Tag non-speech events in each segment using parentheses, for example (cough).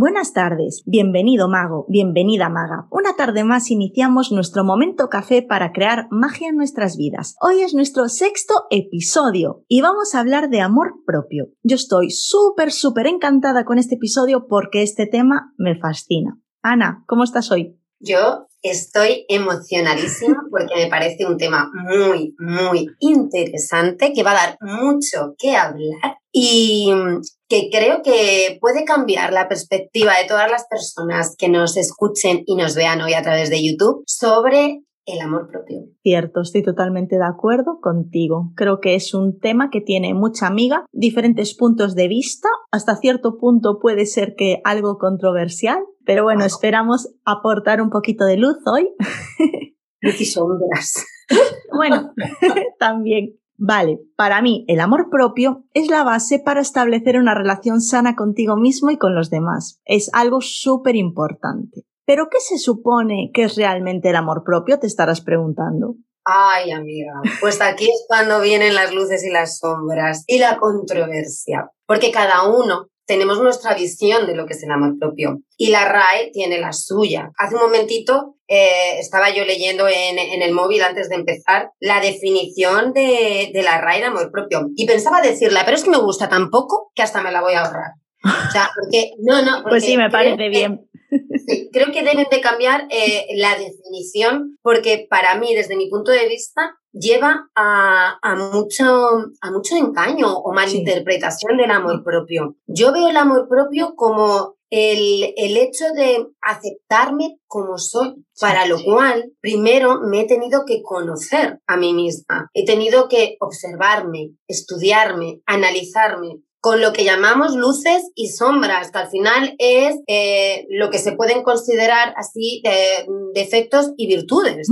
Buenas tardes, bienvenido mago, bienvenida maga. Una tarde más iniciamos nuestro momento café para crear magia en nuestras vidas. Hoy es nuestro sexto episodio y vamos a hablar de amor propio. Yo estoy súper, súper encantada con este episodio porque este tema me fascina. Ana, ¿cómo estás hoy? Yo estoy emocionadísima porque me parece un tema muy, muy interesante que va a dar mucho que hablar y que creo que puede cambiar la perspectiva de todas las personas que nos escuchen y nos vean hoy a través de YouTube sobre el amor propio. Cierto, estoy totalmente de acuerdo contigo. Creo que es un tema que tiene mucha amiga, diferentes puntos de vista, hasta cierto punto puede ser que algo controversial, pero bueno, esperamos aportar un poquito de luz hoy. (laughs) Luz y sombras. (laughs) bueno, (laughs) también. Vale, para mí el amor propio es la base para establecer una relación sana contigo mismo y con los demás. Es algo súper importante. Pero ¿qué se supone que es realmente el amor propio? Te estarás preguntando. Ay, amiga, pues aquí es cuando vienen las luces y las sombras y la controversia, porque cada uno tenemos nuestra visión de lo que es el amor propio y la RAE tiene la suya. Hace un momentito eh, estaba yo leyendo en, el móvil antes de empezar la definición de, la RAE de amor propio y pensaba decirla, pero es que me gusta tan poco que hasta me la voy a ahorrar. O sea, porque, no, no. (laughs) pues sí, me parece bien. Sí, creo que deben de cambiar eh, la definición porque para mí, desde mi punto de vista, lleva a, mucho, a mucho engaño o malinterpretación del amor propio. Yo veo el amor propio como el, el, hecho de aceptarme como soy, para lo cual primero me he tenido que conocer a mí misma, he tenido que observarme, estudiarme, analizarme, con lo que llamamos luces y sombras, que al final es eh, lo que se pueden considerar así de, defectos y virtudes.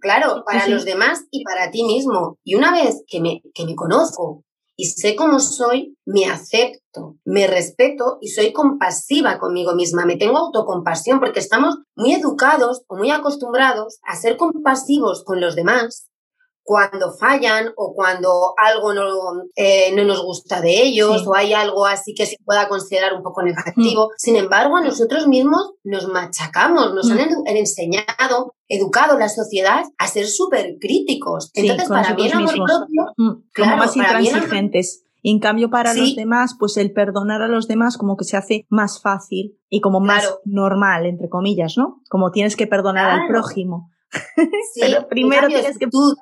Claro, para los demás y para ti mismo. Y una vez que me, que me conozco y sé cómo soy, me acepto, me respeto y soy compasiva conmigo misma, me tengo autocompasión porque estamos muy educados o muy acostumbrados a ser compasivos con los demás cuando fallan o cuando algo no, eh, no nos gusta de ellos o hay algo así que se pueda considerar un poco negativo. Mm. Sin embargo, nosotros mismos nos machacamos, nos han mm. enseñado, educado la sociedad a ser súper críticos. Entonces, para mí el amor propio, mm, claro, más intransigentes. Y en cambio para los demás, pues el perdonar a los demás como que se hace más fácil y como más normal, entre comillas, ¿no? Como tienes que perdonar al prójimo. (laughs) Pero primero tienes que tú,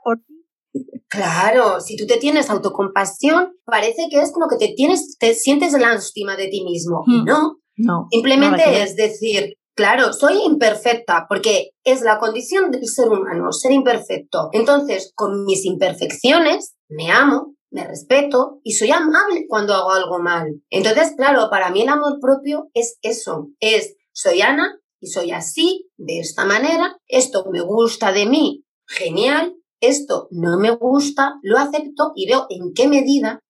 Claro, si tú te tienes autocompasión, parece que es como que te tienes, te sientes lástima de ti mismo. Hmm. No, no. Simplemente es decir, claro, soy imperfecta porque es la condición del ser humano, ser imperfecto. Entonces, con mis imperfecciones, me amo, me respeto y soy amable cuando hago algo mal. Entonces, claro, para mí el amor propio es eso, es soy Ana y soy así, de esta manera, esto me gusta de mí, genial, esto no me gusta, lo acepto y veo en qué medida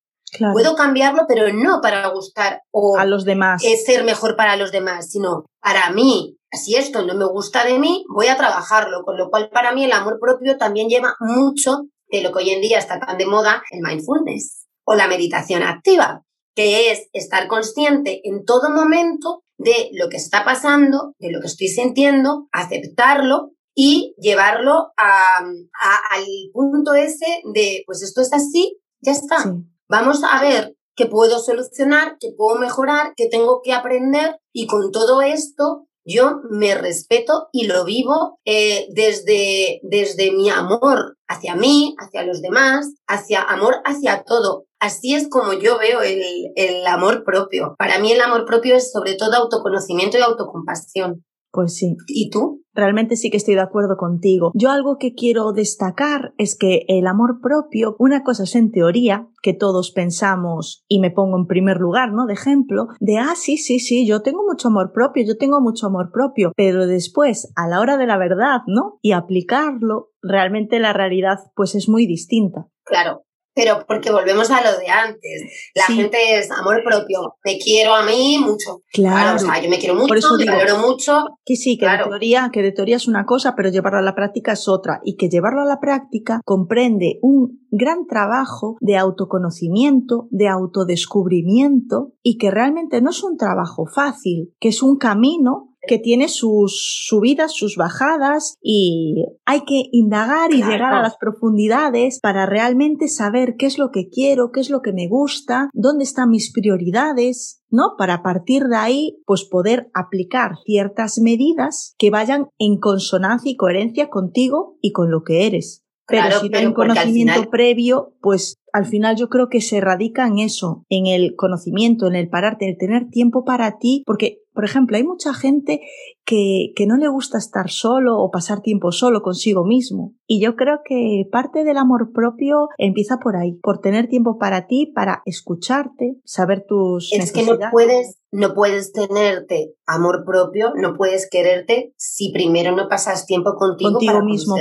puedo cambiarlo, pero no para gustar o a los demás. ser mejor para los demás, sino para mí. Si esto no me gusta de mí, voy a trabajarlo, con lo cual para mí el amor propio también lleva mucho de lo que hoy en día está tan de moda, el mindfulness o la meditación activa, que es estar consciente en todo momento de lo que está pasando, de lo que estoy sintiendo, aceptarlo y llevarlo a, al punto ese de, pues esto es así, ya está. Vamos a ver qué puedo solucionar, qué puedo mejorar, qué tengo que aprender y con todo esto yo me respeto y lo vivo eh, desde, desde mi amor hacia mí, hacia los demás, hacia amor hacia todo. Así es como yo veo el, el amor propio. Para mí el amor propio es sobre todo autoconocimiento y autocompasión. Pues sí. ¿Y tú? Realmente sí que estoy de acuerdo contigo. Yo algo que quiero destacar es que el amor propio, una cosa es en teoría, que todos pensamos, y me pongo en primer lugar, ¿no? De ejemplo, de, ah, sí, sí, sí, yo tengo mucho amor propio, yo tengo mucho amor propio, pero después, a la hora de la verdad, ¿no? Y aplicarlo, realmente la realidad pues es muy distinta. Claro, pero porque volvemos a lo de antes. La gente es amor propio. Me quiero a mí mucho. Claro. o sea, yo me quiero mucho, me valoro mucho. Que sí, que, de teoría, que de teoría es una cosa, pero llevarlo a la práctica es otra. Y que llevarlo a la práctica comprende un gran trabajo de autoconocimiento, de autodescubrimiento, y que realmente no es un trabajo fácil, que es un camino que tiene sus subidas, sus bajadas y hay que indagar y llegar a las profundidades para realmente saber qué es lo que quiero, qué es lo que me gusta, dónde están mis prioridades, ¿no? Para partir de ahí, pues poder aplicar ciertas medidas que vayan en consonancia y coherencia contigo y con lo que eres. Pero si no hay un conocimiento previo, pues al final yo creo que se radica en eso, en el conocimiento, en el pararte, en el tener tiempo para ti, porque, por ejemplo, hay mucha gente que, que no le gusta estar solo o pasar tiempo solo consigo mismo. Y yo creo que parte del amor propio empieza por ahí, por tener tiempo para ti, para escucharte, saber tus es que no puedes, no puedes tenerte amor propio, no puedes quererte si primero no pasas tiempo contigo, contigo mismo.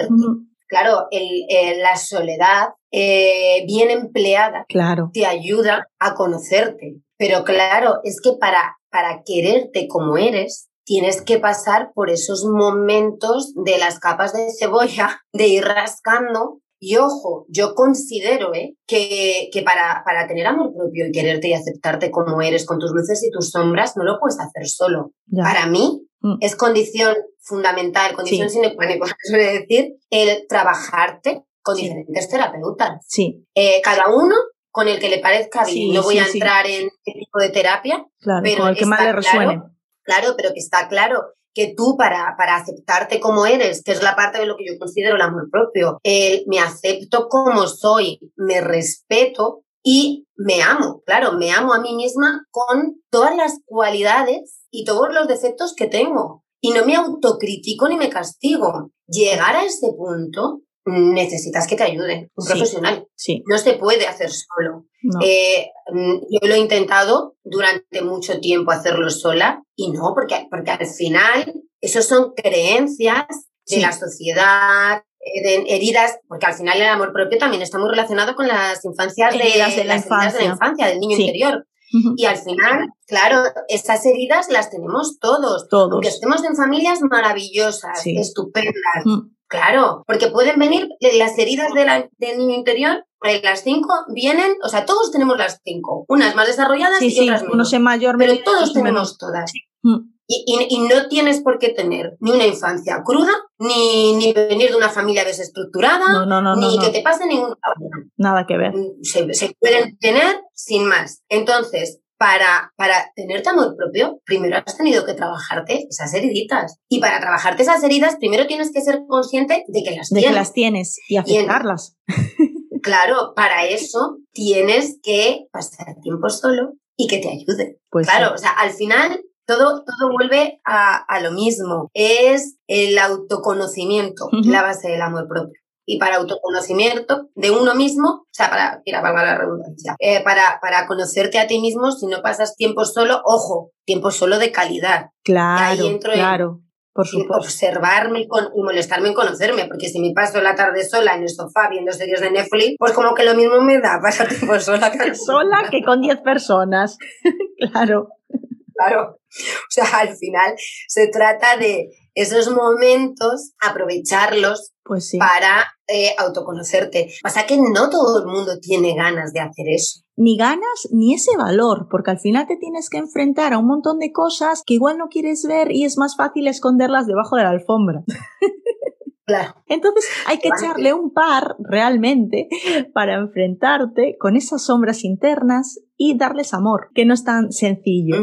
Claro, el, la soledad eh, bien empleada claro. te ayuda a conocerte. Pero claro, es que para, para quererte como eres, tienes que pasar por esos momentos de las capas de cebolla, (laughs) de ir rascando. Y ojo, yo considero ¿eh? que, que para, para tener amor propio y quererte y aceptarte como eres, con tus luces y tus sombras, no lo puedes hacer solo. Para mí, Mm. Es condición fundamental, condición sine qua non, (laughs) suele decir, el trabajarte con diferentes terapeutas. Sí. Eh, cada uno con el que le parezca bien. no voy a entrar en qué tipo de terapia, pero el que más le resuene. Claro, pero que está claro que tú para, para aceptarte como eres, que es la parte de lo que yo considero el amor propio, el me acepto como soy, me respeto, y me amo, claro, me amo a mí misma con todas las cualidades y todos los defectos que tengo. Y no me autocritico ni me castigo. Llegar a ese punto necesitas que te ayude un profesional. Sí. No se puede hacer solo. Eh, yo lo he intentado durante mucho tiempo hacerlo sola y no, porque, porque al final eso son creencias de la sociedad, de heridas, porque al final el amor propio también está muy relacionado con las infancias de, de la infancia. de la infancia, del niño interior. Y al final, claro, estas heridas las tenemos todos. Todos. Aunque estemos en familias maravillosas, estupendas. Claro, porque pueden venir las heridas del niño interior, las cinco vienen, o sea, todos tenemos las cinco, unas más desarrolladas y otras menos. Uno se mayor, pero todos tenemos todas. Y, no tienes por qué tener ni una infancia cruda, ni, ni venir de una familia desestructurada, ni que te pase ningún Nada que ver. Mm, se, pueden tener sin más. Entonces, para, para tenerte amor propio, primero has tenido que trabajarte esas heriditas. Y para trabajarte esas heridas, primero tienes que ser consciente de que las de tienes. que las tienes y aceptarlas. (laughs) claro, para eso tienes que pasar tiempo solo y que te ayude. Pues claro, o sea, al final todo, todo vuelve a, lo mismo. Es el autoconocimiento, la base del amor propio. Y para autoconocimiento de uno mismo, o sea, para, mira, valga la redundancia, eh, para, para conocerte a ti mismo, si no pasas tiempo solo, ojo, tiempo solo de calidad. Claro, claro. por supuesto. observarme y, molestarme en conocerme, porque si me paso la tarde sola en el sofá viendo series de Netflix, pues como que lo mismo me da pasar (laughs) tiempo sola. sola que con 10 personas, (laughs) claro. Claro. O sea, al final se trata de esos momentos, aprovecharlos pues para eh, autoconocerte. Pasa que no todo el mundo tiene ganas de hacer eso. Ni ganas ni ese valor, porque al final te tienes que enfrentar a un montón de cosas que igual no quieres ver y es más fácil esconderlas debajo de la alfombra. (laughs) Claro. Entonces hay que echarle un par realmente para enfrentarte con esas sombras internas y darles amor, que no es tan sencillo.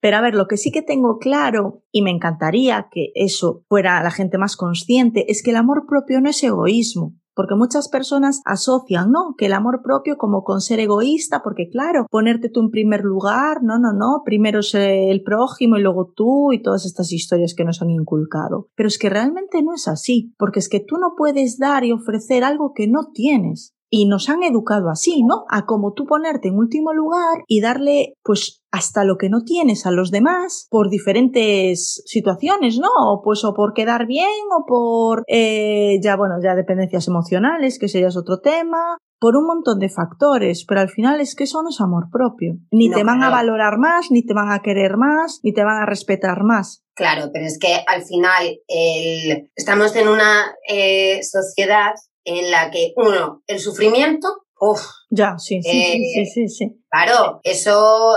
Pero a ver, lo que sí que tengo claro, y me encantaría que eso fuera la gente más consciente, es que el amor propio no es egoísmo. porque muchas personas asocian, ¿no? Que el amor propio como con ser egoísta, porque claro, ponerte tú en primer lugar, no, no, no, primero es el prójimo y luego tú y todas estas historias que nos han inculcado. Pero es que realmente no es así, porque es que tú no puedes dar y ofrecer algo que no tienes. Y nos han educado así, ¿no? A como tú ponerte en último lugar y darle, pues, hasta lo que no tienes a los demás por diferentes situaciones, ¿no? O pues o por quedar bien o por eh, ya bueno ya dependencias emocionales, que ese ya es otro tema, por un montón de factores, pero al final es que eso no es amor propio. Ni te van a valorar más, ni te van a querer más, ni te van a respetar más. Claro, pero es que al final el, estamos en una eh, sociedad en la que, uno, el sufrimiento, uff. Ya, sí, sí, sí, sí, sí, Claro, eso,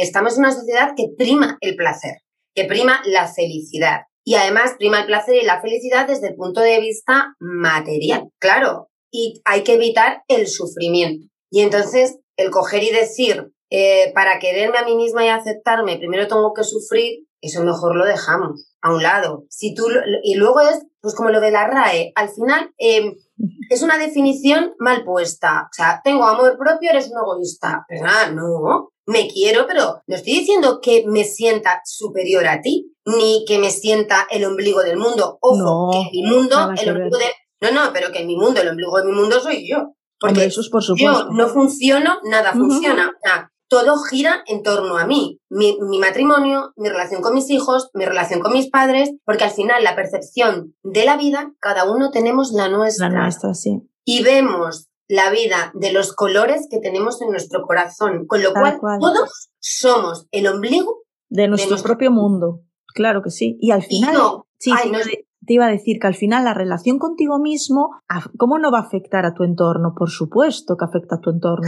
estamos en una sociedad que prima el placer, que prima la felicidad. Y además prima el placer y la felicidad desde el punto de vista material, claro. Y hay que evitar el sufrimiento. Y entonces, el coger y decir, eh, para quererme a mí misma y aceptarme, primero tengo que sufrir, eso mejor lo dejamos a un lado. Si tú, y luego es, pues como lo de la RAE, al final, eh, es una definición mal puesta. O sea, tengo amor propio, eres un egoísta. ¿Verdad? No. Me quiero, pero no estoy diciendo que me sienta superior a ti, ni que me sienta el ombligo del mundo. Ojo, que en mi mundo, el ombligo de. No, no, pero que en mi mundo, el ombligo de mi mundo soy yo. Porque eso es por supuesto. yo no funciono, nada funciona. O sea, todo gira en torno a mí, mi, matrimonio, mi relación con mis hijos, mi relación con mis padres, porque al final la percepción de la vida, cada uno tenemos la nuestra. La nuestra, sí. Y vemos la vida de los colores que tenemos en nuestro corazón, con lo cual, todos somos el ombligo de nuestro, propio mundo. Claro que sí. Y al final, sí, te iba a decir que al final la relación contigo mismo, ¿cómo no va a afectar a tu entorno? Por supuesto que afecta a tu entorno.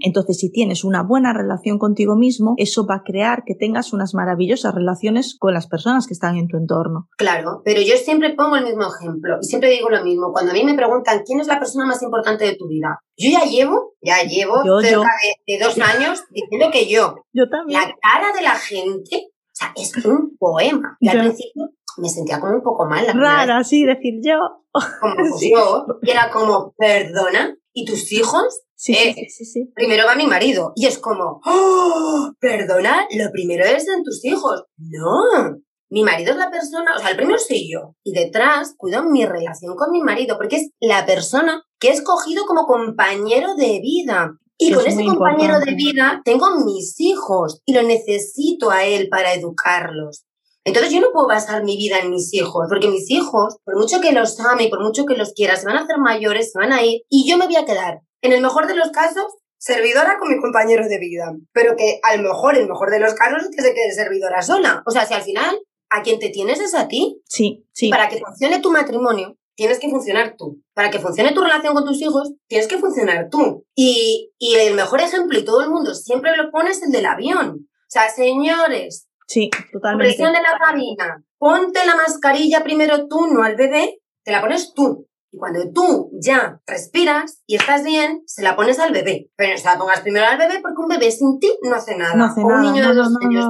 Entonces, si tienes una buena relación contigo mismo, eso va a crear que tengas unas maravillosas relaciones con las personas que están en tu entorno. Claro, pero yo siempre pongo el mismo ejemplo y siempre digo lo mismo. Cuando a mí me preguntan quién es la persona más importante de tu vida, yo ya llevo, ya llevo cerca De, dos años diciendo que yo. Yo también. La cara de la gente, o sea, es un poema. Y al principio me sentía como un poco mal. La Rara, sí, decir yo. Como (laughs) yo. Y era como, perdona, ¿y tus hijos? Sí, sí, eh, sí, Primero va mi marido. Y es como, ¡Oh! perdona, lo primero es en tus hijos. No, mi marido es la persona, o sea, el primero soy yo. Y detrás cuido mi relación con mi marido, porque es la persona que he escogido como compañero de vida. Y con ese compañero de vida tengo mis hijos y lo necesito a él para educarlos. Entonces yo no puedo basar mi vida en mis hijos, porque mis hijos, por mucho que los ame y por mucho que los quiera, se van a hacer mayores, se van a ir y yo me voy a quedar, en el mejor de los casos, servidora con mi compañero de vida. Pero que a lo mejor, en el mejor de los casos, es que se quede servidora sola. O sea, si al final a quien te tienes es a ti. Sí, sí. Para que funcione tu matrimonio, tienes que funcionar tú. Para que funcione tu relación con tus hijos, tienes que funcionar tú. Y, y el mejor ejemplo, y todo el mundo siempre lo pone, es el del avión. O sea, señores, Sí, totalmente. Presión de la cabina. Ponte la mascarilla primero tú, no al bebé, te la pones tú. Y cuando tú ya respiras y estás bien, se la pones al bebé. Pero no se la pongas primero al bebé porque un bebé sin ti no hace nada. No hace o un niño de dos años.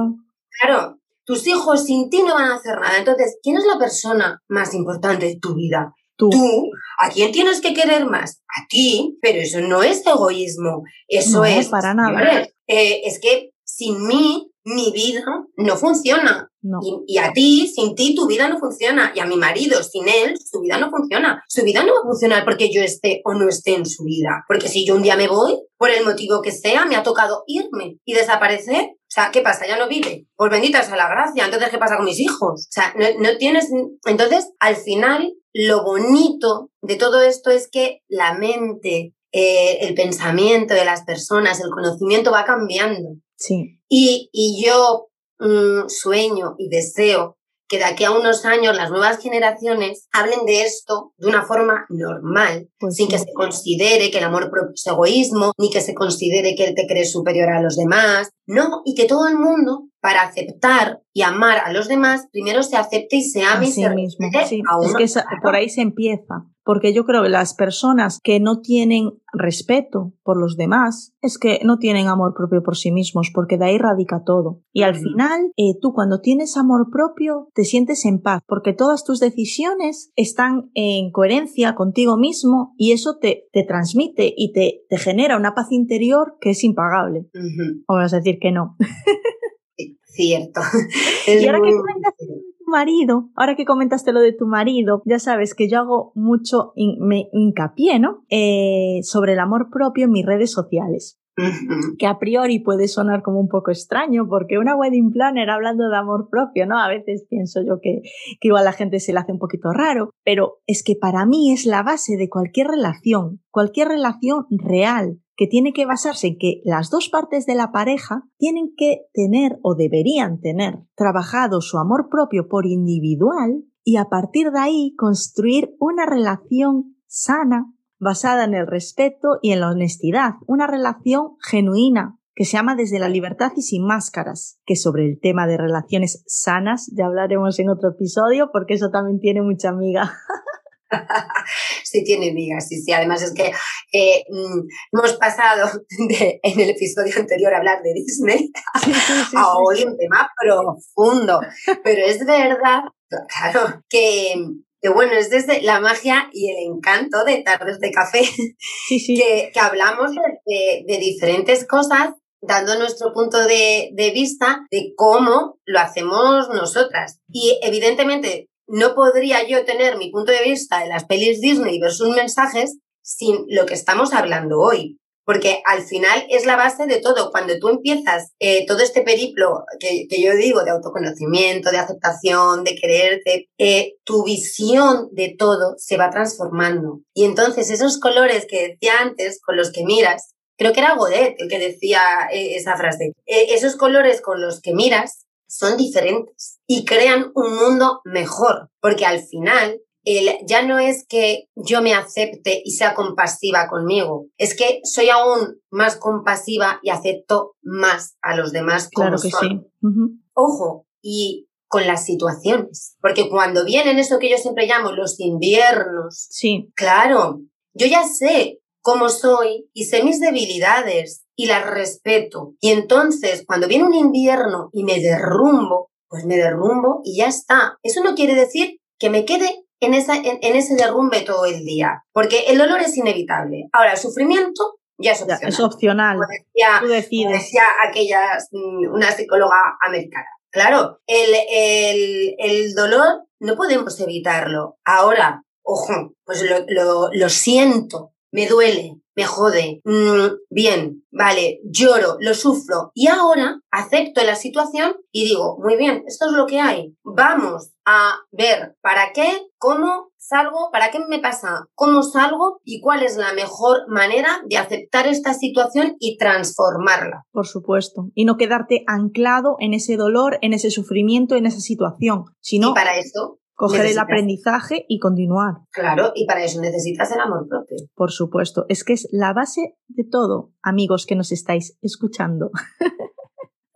Claro, tus hijos sin ti no van a hacer nada. Entonces, ¿quién es la persona más importante de tu vida? Tú. Tú. ¿A quién tienes que querer más? A ti. Pero eso no es egoísmo. Eso no, es. para nada. Eh, es que sin mí mi vida no funciona. Y, a ti, sin ti, tu vida no funciona. Y a mi marido, sin él, su vida no funciona. Su vida no va a funcionar porque yo esté o no esté en su vida. Porque si yo un día me voy, por el motivo que sea, me ha tocado irme y desaparecer. O sea, ¿qué pasa? Ya no vive. Pues bendita sea la gracia. Entonces, ¿qué pasa con mis hijos? O sea, no, tienes... Entonces, al final, lo bonito de todo esto es que la mente, eh, el pensamiento de las personas, el conocimiento va cambiando. Sí. Y, y yo mm, sueño y deseo que de aquí a unos años las nuevas generaciones hablen de esto de una forma normal, Pues sin sí. que se considere que el amor propio es egoísmo, ni que se considere que él te cree superior a los demás, no, y que todo el mundo para aceptar y amar a los demás, primero se acepte y se ame y se mismo. es que por ahí se empieza. Porque yo creo que las personas que no tienen respeto por los demás es que no tienen amor propio por sí mismos, porque de ahí radica todo. Y al final, eh, tú cuando tienes amor propio, te sientes en paz, porque todas tus decisiones están en coherencia contigo mismo y eso te, te transmite y te, te genera una paz interior que es impagable. O vas a decir que no. (laughs) Cierto. (laughs) y ahora que comentaste de tu marido, ahora que comentaste lo de tu marido, ya sabes que yo hago mucho me hincapié, ¿no? Eh, sobre el amor propio en mis redes sociales que a priori puede sonar como un poco extraño, porque una wedding planner hablando de amor propio, ¿no? A veces pienso yo que, que, igual a la gente se le hace un poquito raro, pero es que para mí es la base de cualquier relación, cualquier relación real, que tiene que basarse en que las dos partes de la pareja tienen que tener o deberían tener trabajado su amor propio por individual y a partir de ahí construir una relación sana basada en el respeto y en la honestidad, una relación genuina que se llama desde la libertad y sin máscaras, que sobre el tema de relaciones sanas ya hablaremos en otro episodio porque eso también tiene mucha amiga. (laughs) (laughs) sí tiene migas, sí, sí. Además es que eh, mm, hemos pasado en el episodio anterior a hablar de Disney (laughs) a hoy un tema profundo. Pero es verdad, claro, que, bueno, es desde la magia y el encanto de tardes de café que, que, hablamos de, de, diferentes cosas dando nuestro punto de, de, vista de cómo lo hacemos nosotras. Y evidentemente no podría yo tener mi punto de vista de las pelis Disney versus mensajes sin lo que estamos hablando hoy. Porque al final es la base de todo. Cuando tú empiezas eh, todo este periplo que, yo digo de autoconocimiento, de aceptación, de quererte, eh, tu visión de todo se va transformando. Y entonces esos colores que decía antes, con los que miras, creo que era Godet el que decía eh, esa frase, esos colores con los que miras son diferentes y crean un mundo mejor, porque al final el, ya no es que yo me acepte y sea compasiva conmigo, es que soy aún más compasiva y acepto más a los demás como claro que Sí. Ojo, y con las situaciones, porque cuando vienen eso que yo siempre llamo los inviernos, sí. claro, yo ya sé cómo soy y sé mis debilidades y las respeto. Y entonces, cuando viene un invierno y me derrumbo, pues me derrumbo y ya está. Eso no quiere decir que me quede en, esa, en, ese derrumbe todo el día, porque el dolor es inevitable. Ahora, el sufrimiento ya es opcional. es opcional. Como decía, Tú decía aquella, mm, una psicóloga americana. Claro, el, el, el dolor no podemos evitarlo. Ahora, ojo, pues lo, lo, lo siento, me duele, me jode, mm, bien, vale, lloro, lo sufro. Y ahora acepto la situación y digo, muy bien, esto es lo que hay, vamos a ver para qué, cómo salgo, para qué me pasa, cómo salgo y cuál es la mejor manera de aceptar esta situación y transformarla. Por supuesto, y no quedarte anclado en ese dolor, en ese sufrimiento, en esa situación, sino... Y para eso coger el aprendizaje y continuar. Claro, y para eso necesitas el amor propio. Por supuesto, es que es la base de todo, amigos que nos estáis escuchando. (laughs)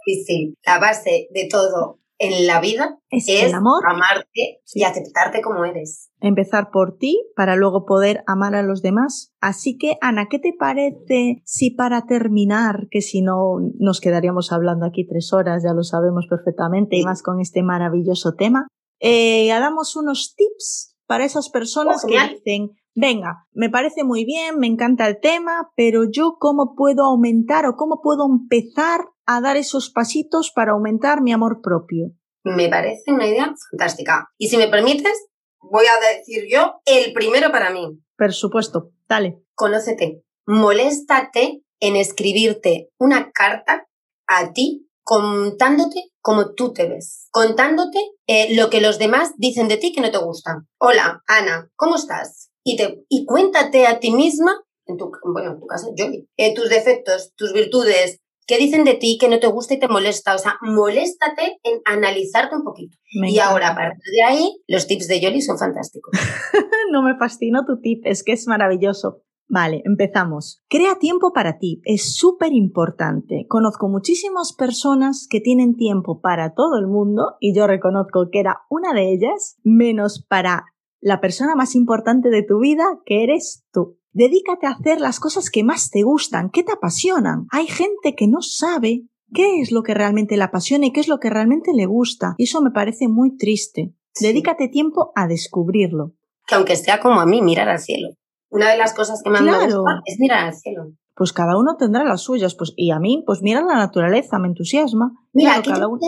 Y sí, la base de todo en la vida es, el amor, amarte y aceptarte como eres. Empezar por ti para luego poder amar a los demás. Así que, Ana, ¿qué te parece si para terminar, que si no nos quedaríamos hablando aquí tres horas, ya lo sabemos perfectamente, y más con este maravilloso tema, eh, damos unos tips para esas personas oh, que dicen, venga, me parece muy bien, me encanta el tema, pero yo cómo puedo aumentar o cómo puedo empezar a dar esos pasitos para aumentar mi amor propio. Me parece una idea fantástica. Y si me permites, voy a decir yo el primero para mí. Por supuesto, dale. Conócete. Moléstate en escribirte una carta a ti contándote cómo tú te ves, contándote eh, lo que los demás dicen de ti que no te gusta. Hola, Ana, ¿cómo estás? Y, te, y cuéntate a ti misma, en tu, bueno, en tu caso, yo, eh, tus defectos, tus virtudes, qué dicen de ti que no te gusta y te molesta. O sea, moléstate en analizarte un poquito. y ahora, a partir de ahí, los tips de Yoli son fantásticos. (laughs) no me fascina tu tip, es que es maravilloso. Vale, empezamos. Crea tiempo para ti. Es súper importante. Conozco muchísimas personas que tienen tiempo para todo el mundo y yo reconozco que era una de ellas, menos para la persona más importante de tu vida, que eres tú. Dedícate a hacer las cosas que más te gustan, que te apasionan. Hay gente que no sabe qué es lo que realmente le apasiona y qué es lo que realmente le gusta. Y eso me parece muy triste. Dedícate tiempo a descubrirlo. Que aunque sea como a mí, mirar al cielo. Una de las cosas que más me gusta es mirar al cielo. Pues cada uno tendrá las suyas, pues y a mí, pues mira la naturaleza, me entusiasma. Mira, cada uno.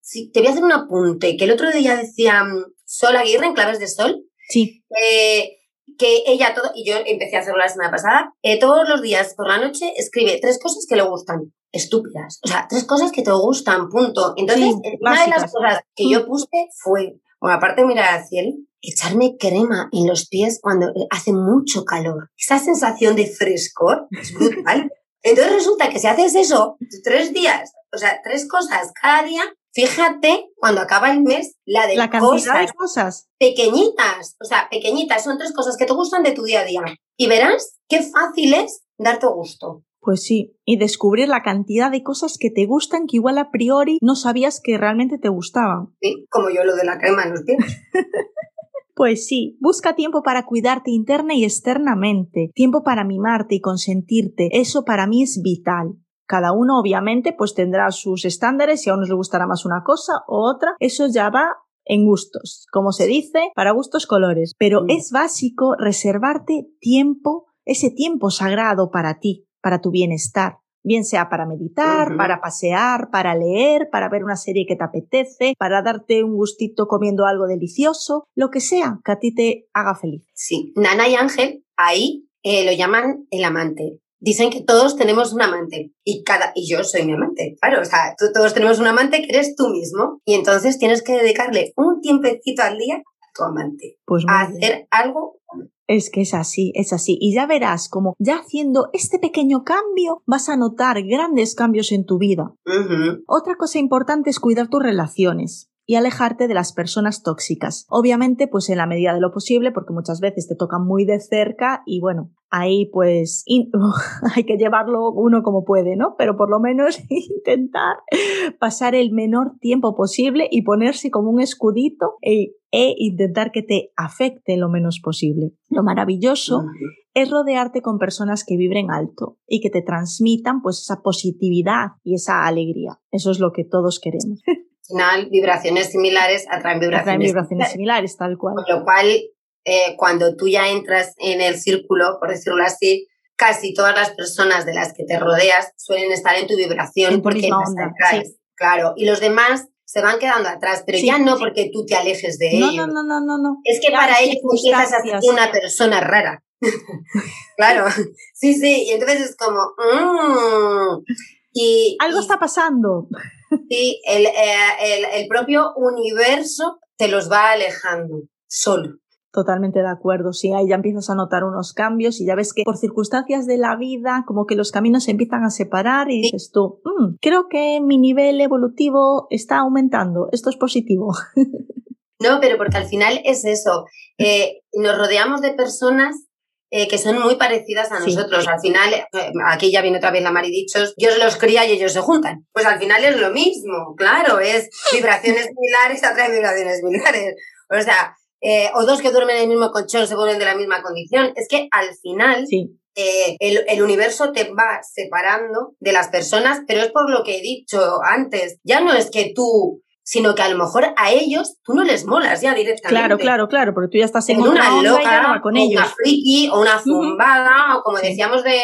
Sí, te voy a hacer un apunte, que el otro día decía mm, Sol Aguirre en Claves de Sol. Sí. Eh, que ella todo, y yo empecé a hacerlo la semana pasada, eh, todos los días por la noche escribe tres cosas que le gustan. Estúpidas. O sea, tres cosas que te gustan, punto. Entonces, una de las cosas que yo puse fue, bueno, aparte al cielo, echarme crema en los pies cuando eh, hace mucho calor. Esa sensación de frescor es brutal. (laughs) Entonces resulta que si haces eso tres días, o sea, tres cosas cada día, Fíjate cuando acaba el mes la de la cantidad de cosas pequeñitas, o sea, pequeñitas, son tres cosas que te gustan de tu día a día. Y verás qué fácil es darte gusto. Pues sí, y descubrir la cantidad de cosas que te gustan que igual a priori no sabías que realmente te gustaban. Sí, como yo lo de la crema en los pies. (laughs) Pues sí, busca tiempo para cuidarte interna y externamente, tiempo para mimarte y consentirte, eso para mí es vital. Cada uno obviamente pues tendrá sus estándares y a unos le gustará más una cosa o otra. Eso ya va en gustos, como se dice, para gustos colores. Pero mm. es básico reservarte tiempo, ese tiempo sagrado para ti, para tu bienestar. Bien sea para meditar, para pasear, para leer, para ver una serie que te apetece, para darte un gustito comiendo algo delicioso, lo que sea que a ti te haga feliz. Sí, Nana y Ángel ahí eh, lo llaman el amante dicen que todos tenemos un amante y cada y yo soy mi amante. Claro, o sea, todos tenemos un amante que eres tú mismo y entonces tienes que dedicarle un tiempecito al día a tu amante. Pues a hacer algo es que es así, es así. Y ya verás como ya haciendo este pequeño cambio vas a notar grandes cambios en tu vida. Otra cosa importante es cuidar tus relaciones y alejarte de las personas tóxicas. Obviamente, pues en la medida de lo posible, porque muchas veces te tocan muy de cerca y bueno, ahí pues (laughs) hay que llevarlo uno como puede, ¿no? Pero por lo menos (laughs) intentar pasar el menor tiempo posible y ponerse como un escudito e, e intentar que te afecte lo menos posible. Lo maravilloso es rodearte con personas que vibren alto y que te transmitan pues esa positividad y esa alegría. Eso es lo que todos queremos. (laughs) final vibraciones similares atraen vibraciones, vibraciones similares, tal cual. Con lo cual, eh, cuando tú ya entras en el círculo, por decirlo así, casi todas las personas de las que te rodeas suelen estar en tu vibración porque las Claro, y los demás se van quedando atrás, pero ya no porque tú te alejes de ellos. No, no, no, no, no. Es que para ellos empiezas a ser una persona rara. (laughs) claro, sí, sí, y entonces es como... Mm". Y, Algo está pasando. Sí, el, eh, el, el propio universo te los va alejando solo. Totalmente de acuerdo, sí, ahí ya empiezas a notar unos cambios y ya ves que por circunstancias de la vida como que los caminos se empiezan a separar y dices tú, mm, creo que mi nivel evolutivo está aumentando, esto es positivo. (laughs) No, pero porque al final es eso, eh, nos rodeamos de personas eh, que son muy parecidas a nosotros. Al final, eh, aquí ya viene otra vez la maridichos, Dios los cría y ellos se juntan. Pues al final es lo mismo, claro, es vibraciones (laughs) similares atraen vibraciones similares. O sea, eh, o dos que duermen en el mismo colchón se ponen de la misma condición. Es que al final el, el, universo te va separando de las personas, pero es por lo que he dicho antes. Ya no es que tú sino que a lo mejor a ellos tú no les molas ya directamente. Claro, claro, claro, porque tú ya estás en, una loca, con ellos. una friki o una zumbada, o como decíamos de,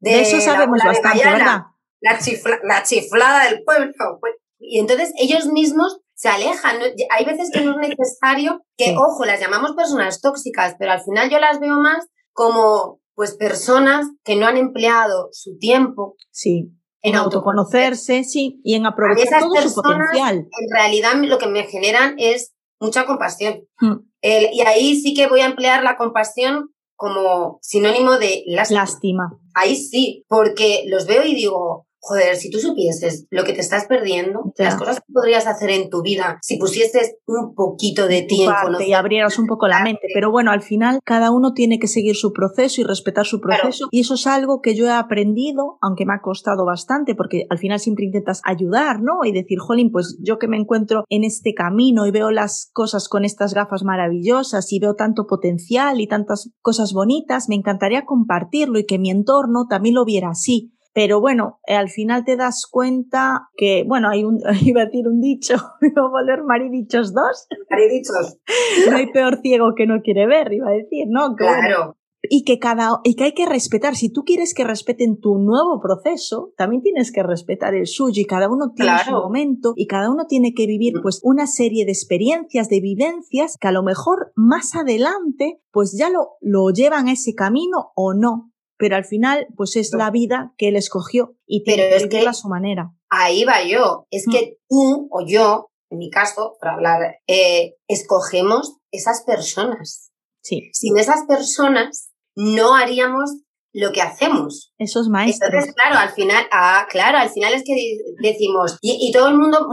de, eso sabemos bastante, ¿verdad? La, la chiflada del pueblo. Pues, y entonces ellos mismos se alejan. Hay veces que no es necesario que, ojo, las llamamos personas tóxicas, pero al final yo las veo más como pues personas que no han empleado su tiempo sí en autoconocerse, sí, y en aprovechar todo su potencial. En realidad lo que me generan es mucha compasión. Hmm. y ahí sí que voy a emplear la compasión como sinónimo de lástima. lástima. Ahí sí, porque los veo y digo, joder, si tú supieses lo que te estás perdiendo, las cosas que podrías hacer en tu vida, si pusieses un poquito de tiempo y abrieras un poco la mente. Pero bueno, al final cada uno tiene que seguir su proceso y respetar su proceso. Y eso es algo que yo he aprendido, aunque me ha costado bastante, porque al final siempre intentas ayudar, ¿no? Y decir, jolín, pues yo que me encuentro en este camino y veo las cosas con estas gafas maravillosas y veo tanto potencial y tantas cosas bonitas, me encantaría compartirlo y que mi entorno también lo viera así. Pero bueno, eh, al final te das cuenta que, bueno, hay un, (laughs) iba a decir un dicho, (laughs) iba a volver maridichos dos. Maridichos. (laughs) No hay peor ciego que no quiere ver, iba a decir, ¿no? claro. y que cada, y que hay que respetar. Si tú quieres que respeten tu nuevo proceso, también tienes que respetar el suyo y cada uno tiene su momento y cada uno tiene que vivir pues una serie de experiencias, de vivencias que a lo mejor más adelante pues ya lo, lo llevan a ese camino o no pero al final pues es la vida que él escogió y tiene que vivirla a su manera. Ahí va yo, es que mm. tú o yo, en mi caso, para hablar, eh, escogemos esas personas. Sí. Sin esas personas no haríamos lo que hacemos. Esos maestros. Entonces, claro, al final, ah, claro, al final es que decimos, y, todo el mundo,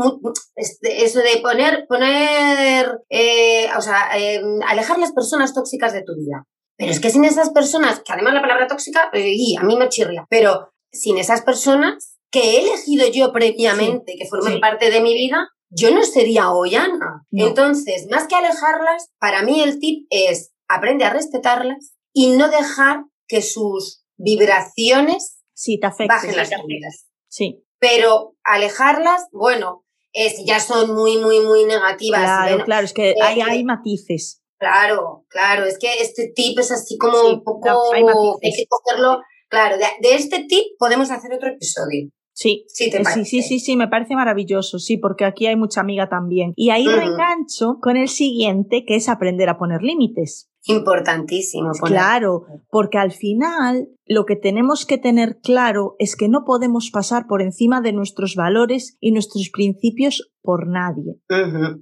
este, eso de poner, poner, eh, o sea, em, alejar las personas tóxicas de tu vida. Pero es que sin esas personas, que además la palabra tóxica, eh, y a mí me chirria, pero sin esas personas que he elegido yo previamente, que formen parte de mi vida, yo no sería hoy Ana. Entonces, más que alejarlas, para mí el tip es aprende a respetarlas y no dejar que sus vibraciones sí, te bajen las tuyas. Sí. Pero alejarlas, bueno, es, ya son muy, muy, muy negativas. Claro, claro, es que hay, hay matices. Claro, claro, es que este tip es así como un poco, hay, que cogerlo, claro, de, este tip podemos hacer otro episodio. Sí, sí, sí, sí, sí, me parece maravilloso, sí, porque aquí hay mucha amiga también. Y ahí me engancho con el siguiente, que es aprender a poner límites. Importantísimo. Claro, porque al final lo que tenemos que tener claro es que no podemos pasar por encima de nuestros valores y nuestros principios por nadie.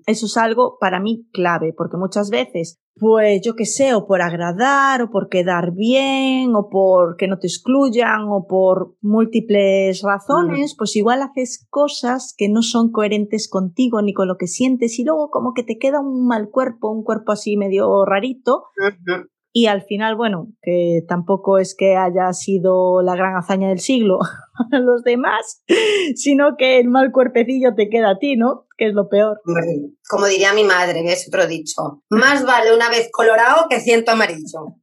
Eso es algo para mí clave, porque muchas veces pues yo qué sé, o por agradar, o por quedar bien, o por que no te excluyan, o por múltiples razones, pues igual haces cosas que no son coherentes contigo ni con lo que sientes y luego como que te queda un mal cuerpo, un cuerpo así medio rarito. Y al final, bueno, que tampoco es que haya sido la gran hazaña del siglo (laughs) a los demás, sino que el mal cuerpecillo te queda a ti, ¿no? Que es lo peor. Como diría mi madre, que es otro dicho, más vale una vez colorado que ciento amarillo.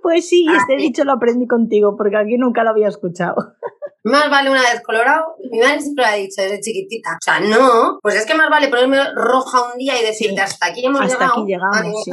Pues sí, este dicho lo aprendí contigo, porque aquí nunca lo había escuchado. (laughs) Más vale una vez colorado, mi madre siempre lo ha dicho desde chiquitita. O sea, no, pues es que más vale ponerme roja un día y decirte hasta aquí hemos hasta llegado. Aquí llegamos,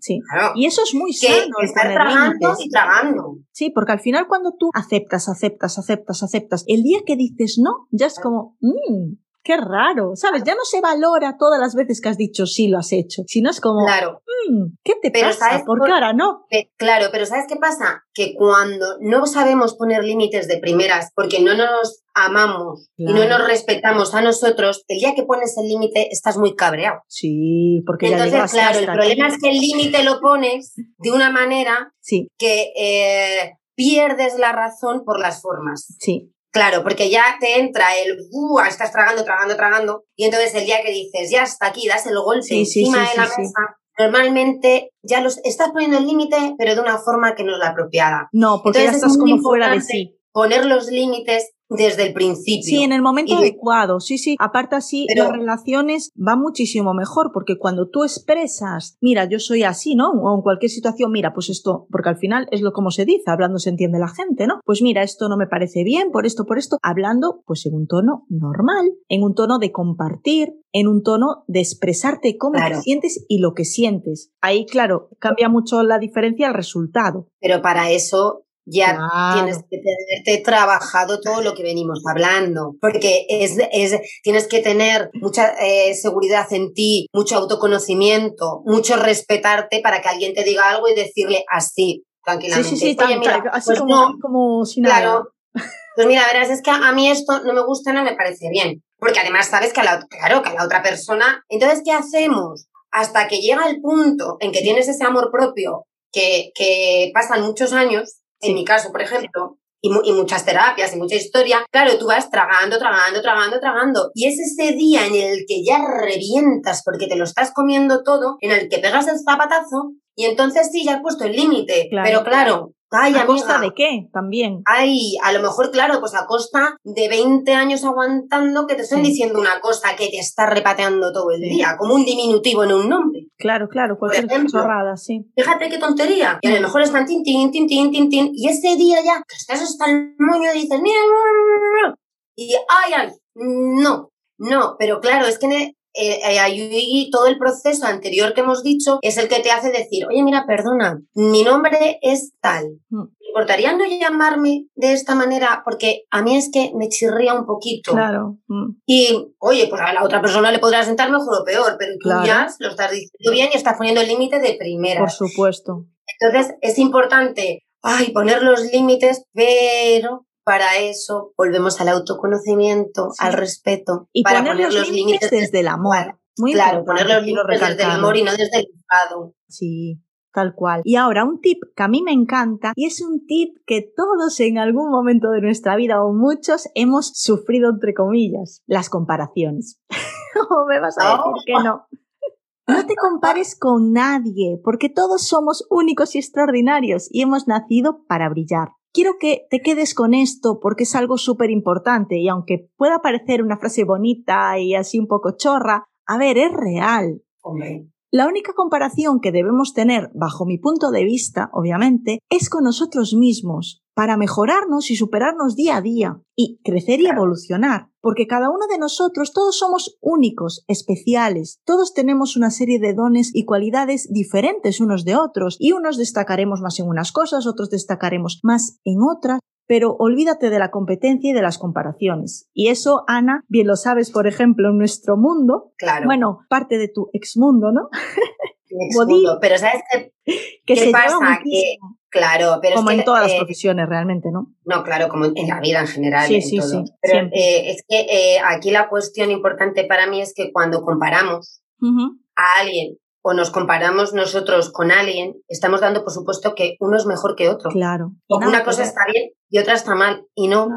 sí. Y eso es muy sano. Que estar tragando y tragando. Sí, porque al final cuando tú aceptas, aceptas, aceptas, aceptas, el día que dices no, ya es como, mmm, qué raro, ¿sabes? Ya no se valora todas las veces que has dicho sí lo has hecho, sino es como, claro. Mm, ¿qué te pasa? ¿Por, ahora no? claro, pero ¿sabes qué pasa? Que cuando no sabemos poner límites de primeras porque no nos amamos y no nos respetamos a nosotros, el día que pones el límite estás muy cabreado. Sí, porque Entonces, ya claro, el problema es que el límite lo pones de una manera sí. que eh, pierdes la razón por las formas. Sí. Claro, porque ya te entra el, uh, estás tragando, tragando, tragando, y entonces el día que dices, ya está aquí, das el golpe encima de la mesa, normalmente ya los estás poniendo el límite, pero de una forma que no es la apropiada. No, porque ya estás como fuera de sí. Poner los límites desde el principio. Sí, en el momento adecuado. Sí, sí. Aparte así, las relaciones van muchísimo mejor porque cuando tú expresas, mira, yo soy así, ¿no? O en cualquier situación, mira, pues esto, porque al final es lo como se dice, hablando se entiende la gente, ¿no? Pues mira, esto no me parece bien, por esto, por esto, hablando pues en un tono normal, en un tono de compartir, en un tono de expresarte cómo te sientes y lo que sientes. Ahí, claro, cambia mucho la diferencia el resultado. Pero para eso ya tienes que tenerte trabajado todo lo que venimos hablando, porque es, es tienes que tener mucha eh, seguridad en ti, mucho autoconocimiento, mucho respetarte para que alguien te diga algo y decirle así, tranquilamente. Sí, sí, sí, así pues como, como sin claro, Pues mira, verás, es que a mí esto no me gusta, no me parece bien, porque además sabes que a la, claro, que a la otra persona, entonces, ¿qué hacemos? Hasta que llega el punto en que tienes ese amor propio que, que pasan muchos años, en mi caso, por ejemplo, y, muchas terapias y mucha historia, claro, tú vas tragando, tragando, tragando, tragando. Y es ese día en el que ya revientas porque te lo estás comiendo todo, en el que pegas el zapatazo y entonces sí, ya has puesto el límite. Pero claro, Ay, ¿A costa de qué? También. Ay, a lo mejor, claro, pues a costa de 20 años aguantando que te estén diciendo una cosa que te está repateando todo el día, como un diminutivo en un nombre. Claro, claro, cualquier chorrada, sí. Fíjate qué tontería. Y a lo mejor están tin, tin, tin, tin, tin, tin, y ese día ya, que estás hasta el moño y dices, mira, y ay, ay, no, no, pero claro, es que eh, eh todo el proceso anterior que hemos dicho es el que te hace decir, oye, mira, perdona, mi nombre es tal. Mm. ¿Me importaría no llamarme de esta manera? Porque a mí es que me chirría un poquito. Claro. Mm. Y, oye, pues a la otra persona le podrá sentar mejor o peor, pero tú ya lo estás diciendo bien y estás poniendo el límite de primera. Por supuesto. Entonces, es importante, ay, poner los límites, pero para eso volvemos al autoconocimiento, al respeto, y para poner, los, límites desde el amor. Muy claro, poner los límites desde el amor y no desde el enfado. Sí, tal cual. Y ahora un tip que a mí me encanta y es un tip que todos en algún momento de nuestra vida o muchos hemos sufrido entre comillas, las comparaciones. (laughs) o me vas a decir que no. No te compares con nadie, porque todos somos únicos y extraordinarios y hemos nacido para brillar. Quiero que te quedes con esto porque es algo súper importante y aunque pueda parecer una frase bonita y así un poco chorra, a ver, es real. La única comparación que debemos tener, bajo mi punto de vista, obviamente, es con nosotros mismos, para mejorarnos y superarnos día a día, y crecer y evolucionar, porque cada uno de nosotros, todos somos únicos, especiales, todos tenemos una serie de dones y cualidades diferentes unos de otros, y unos destacaremos más en unas cosas, otros destacaremos más en otras, pero olvídate de la competencia y de las comparaciones. Y eso, Ana, bien lo sabes, por ejemplo, en nuestro mundo, claro. bueno, parte de tu exmundo, ¿no? mundo, pero ¿sabes qué, ¿qué pasa? Que, claro, pero como es que, en todas las eh, profesiones realmente, ¿no? No, claro, como en la vida en general. Sí, sí, sí. Pero eh, es que eh, aquí la cuestión importante para mí es que cuando comparamos a alguien o nos comparamos nosotros con alguien, estamos dando por supuesto que uno es mejor que otro. Claro. O una cosa está bien y otra está mal. Y no.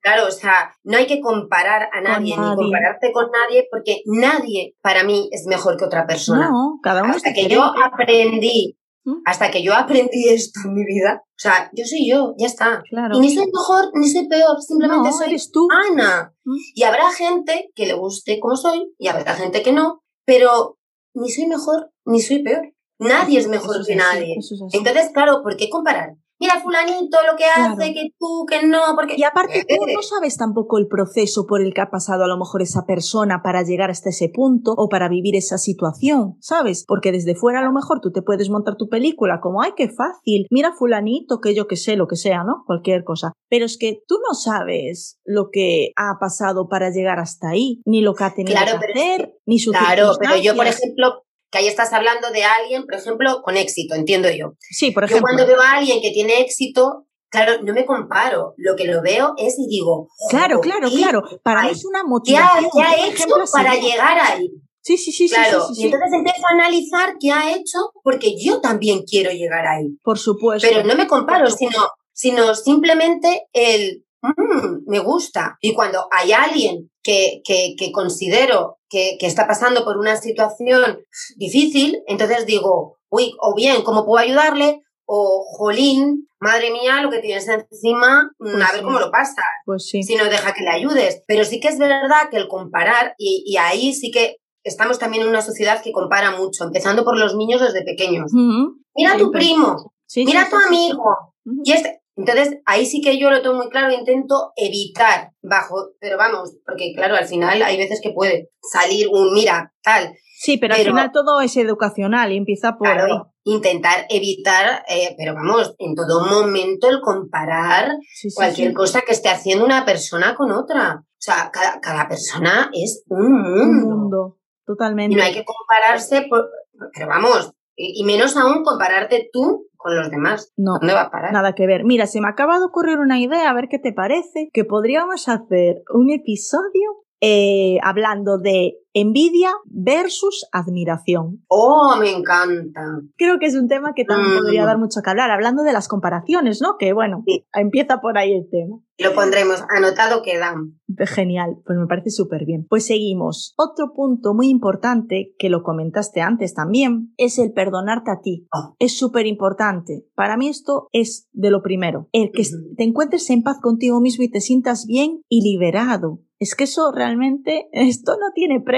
Claro. o sea, no hay que comparar a nadie, ni compararte con nadie, porque nadie para mí es mejor que otra persona. No, cada uno Hasta que yo aprendí. Hasta que yo aprendí esto en mi vida, o sea, yo soy yo, ya está. Claro. Y ni soy mejor, ni soy peor, simplemente soy eres tú. Ana. Y habrá gente que le guste como soy, y habrá gente que no, pero ni soy mejor ni soy peor. Nadie es mejor que nadie. Entonces, claro, ¿por qué comparar? Mira fulanito lo que hace, que tú, que no, porque... Y aparte tú no sabes tampoco el proceso por el que ha pasado a lo mejor esa persona para llegar hasta ese punto o para vivir esa situación, ¿sabes? Porque desde fuera a lo mejor tú te puedes montar tu película como, ay, qué fácil, mira fulanito, que yo que sé, lo que sea, ¿no? Cualquier cosa. Pero es que tú no sabes lo que ha pasado para llegar hasta ahí, ni lo que ha tenido que hacer, ni su Claro, pero yo, por ejemplo, que ahí estás hablando de alguien, por ejemplo, con éxito, entiendo yo. Sí, por ejemplo. Yo cuando veo a alguien que tiene éxito, claro, no me comparo. Lo que lo veo es y digo. Claro, claro, claro. Para mí es una motivación. ¿Qué ha, hecho para llegar ahí? Sí, sí, sí, claro. sí, Y entonces empiezo a analizar qué ha hecho porque yo también quiero llegar ahí. Por supuesto. Pero no me comparo, sino, sino simplemente el Mm, me gusta. Y cuando hay alguien que, que, que considero que, que, está pasando por una situación difícil, entonces digo, uy, o bien, ¿cómo puedo ayudarle? O, jolín, madre mía, lo que tienes encima, mm, pues a ver cómo lo pasa. Pues sí. Si no deja que le ayudes. Pero sí que es verdad que el comparar, y, y ahí sí que estamos también en una sociedad que compara mucho, empezando por los niños desde pequeños. Mira a tu primo, mira a tu amigo. Y este, entonces, ahí sí que yo lo tengo muy claro, intento evitar bajo, pero vamos, porque claro, al final hay veces que puede salir un mira, tal. Sí, pero, al final todo es educacional y empieza por claro, intentar evitar, eh, pero vamos, en todo momento el comparar cualquier cosa que esté haciendo una persona con otra. O sea, cada, persona es un mundo. Un mundo, totalmente. Y no hay que compararse, pero vamos, y menos aún compararte tú con los demás. No, ¿Dónde va a parar? Nada que ver. Mira, se me acaba de ocurrir una idea, a ver qué te parece, que podríamos hacer un episodio eh, hablando de envidia versus admiración. Oh, me encanta. Creo que es un tema que también podría mm. dar mucho que hablar, hablando de las comparaciones, ¿no? Que bueno, empieza por ahí el tema. Lo pondremos, anotado quedan. Genial, pues me parece súper bien. Pues seguimos. Otro punto muy importante, que lo comentaste antes también, es el perdonarte a ti. Oh. Es súper importante. Para mí esto es de lo primero. El que te encuentres en paz contigo mismo y te sientas bien y liberado. Es que eso realmente, (laughs) esto no tiene precio.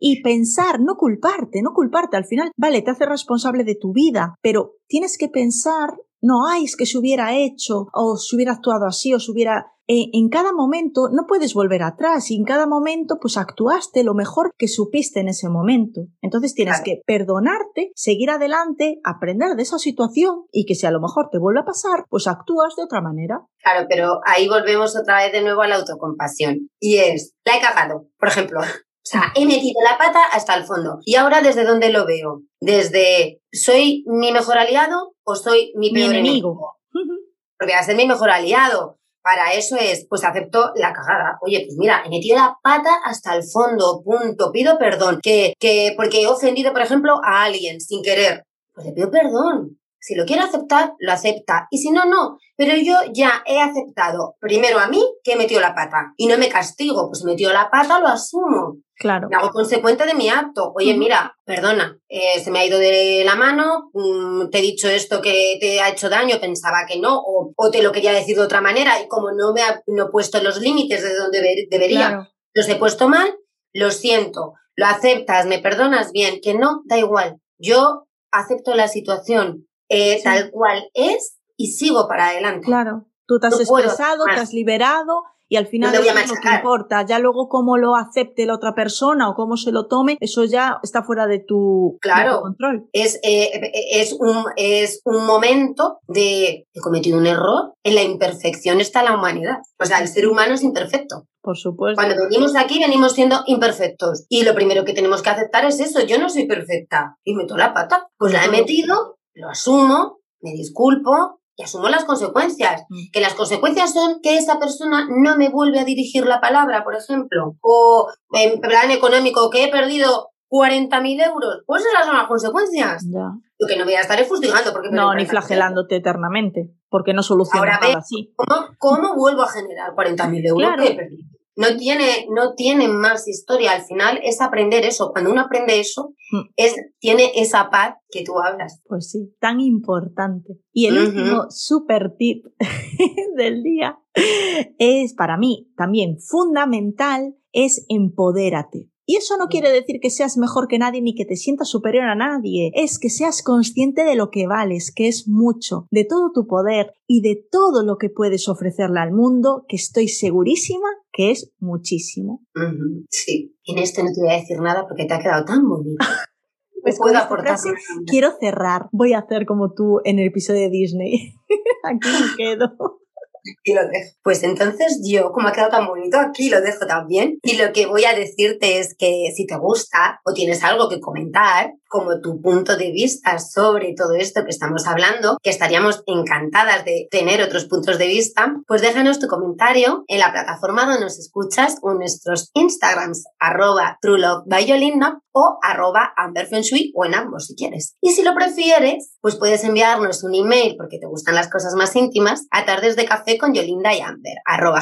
Y pensar, no culparte, no culparte. Al final, vale, te hace responsable de tu vida, pero tienes que pensar no hay que se hubiera hecho o se hubiera actuado así o se hubiera... Eh, en cada momento no puedes volver atrás y en cada momento pues actuaste lo mejor que supiste en ese momento. Entonces tienes que perdonarte, seguir adelante, aprender de esa situación y que si a lo mejor te vuelve a pasar, pues actúas de otra manera. Claro, pero ahí volvemos otra vez de nuevo a la autocompasión. Y es, la he cagado, por ejemplo. O sea, he metido la pata hasta el fondo. ¿Y ahora desde dónde lo veo? Desde, ¿soy mi mejor aliado o soy mi peor enemigo? (laughs) Porque va a ser mi mejor aliado. Para eso es, pues acepto la cagada. Oye, pues mira, he metido la pata hasta el fondo, punto. Pido perdón. Que, que porque he ofendido, por ejemplo, a alguien sin querer. Pues le pido perdón. Si lo quiere aceptar, lo acepta. Y si no, no. Pero yo ya he aceptado primero a mí que he metido la pata. Y no me castigo. Pues metió la pata, lo asumo. Claro. Me hago consecuente de mi acto. Oye, mira, perdona, eh, se me ha ido de la mano, mm, te he dicho esto que te ha hecho daño, pensaba que no, o, te lo quería decir de otra manera, y como no me ha no he puesto los límites de donde debería, los he puesto mal, lo siento, lo aceptas, me perdonas bien, que no, da igual. Yo acepto la situación, eh, tal cual es y sigo para adelante. Claro, tú te has expresado, te has liberado y al final no eso que importa. Ya luego cómo lo acepte la otra persona o cómo se lo tome, eso ya está fuera de tu, claro, control. Es, eh, es, un, es un momento de he cometido un error, en la imperfección está la humanidad. O sea, el ser humano es imperfecto. Por supuesto. Cuando venimos aquí venimos siendo imperfectos. Y lo primero que tenemos que aceptar es eso. Yo no soy perfecta. Y meto la pata. Pues la he metido, lo asumo, me disculpo y asumo las consecuencias. Mm. Que las consecuencias son que esa persona no me vuelve a dirigir la palabra, por ejemplo. O en plan económico, que he perdido 40.000 euros. Pues esas son las consecuencias. Ya. Lo que no voy a estar fustigando. Porque no, ni flagelándote eternamente. Porque no soluciona nada así. ¿cómo, ¿Cómo vuelvo a generar 40.000 euros que he perdido? No tiene, no tiene más historia. Al final es aprender eso. Cuando uno aprende eso, mm. es, tiene esa paz que tú hablas. Pues sí, tan importante. Y el último super tip (laughs) del día es para mí también fundamental, es empodérate. Y eso no quiere decir que seas mejor que nadie ni que te sientas superior a nadie, es que seas consciente de lo que vales, que es mucho, de todo tu poder y de todo lo que puedes ofrecerle al mundo, que estoy segurísima que es muchísimo. Sí, en este no te voy a decir nada porque te ha quedado tan bonito. (laughs) Pues puedo aportar. Quiero cerrar. Voy a hacer como tú en el episodio de Disney. (laughs) Aquí me quedo. Y lo dejo. Pues entonces yo, como ha quedado tan bonito, aquí lo dejo también. Y lo que voy a decirte es que si te gusta o tienes algo que comentar, como tu punto de vista sobre todo esto que estamos hablando, que estaríamos encantadas de tener otros puntos de vista, pues déjanos tu comentario en la plataforma donde nos escuchas o en nuestros Instagrams, arroba truelovebyolina o arroba amberfenshui o en ambos si quieres. Y si lo prefieres, pues puedes enviarnos un email porque te gustan las cosas más íntimas a tardes de café con Yolinda y Amber,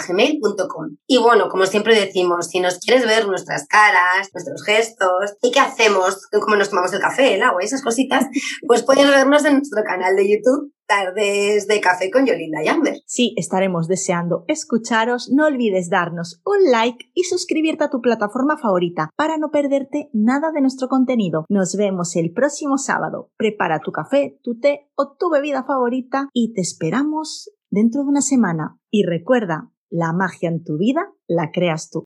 gmail.com. Y bueno, como siempre decimos, si nos quieres ver nuestras caras, nuestros gestos y qué hacemos, cómo nos tomamos el café, el agua y esas cositas, pues pueden vernos en nuestro canal de YouTube tardes de café con Yolinda y Amber. Sí, estaremos deseando escucharos. No olvides darnos un like y suscribirte a tu plataforma favorita para no perderte nada de nuestro contenido. Nos vemos el próximo sábado. Prepara tu café, tu té o tu bebida favorita y te esperamos dentro de una semana. Y recuerda, la magia en tu vida la creas tú.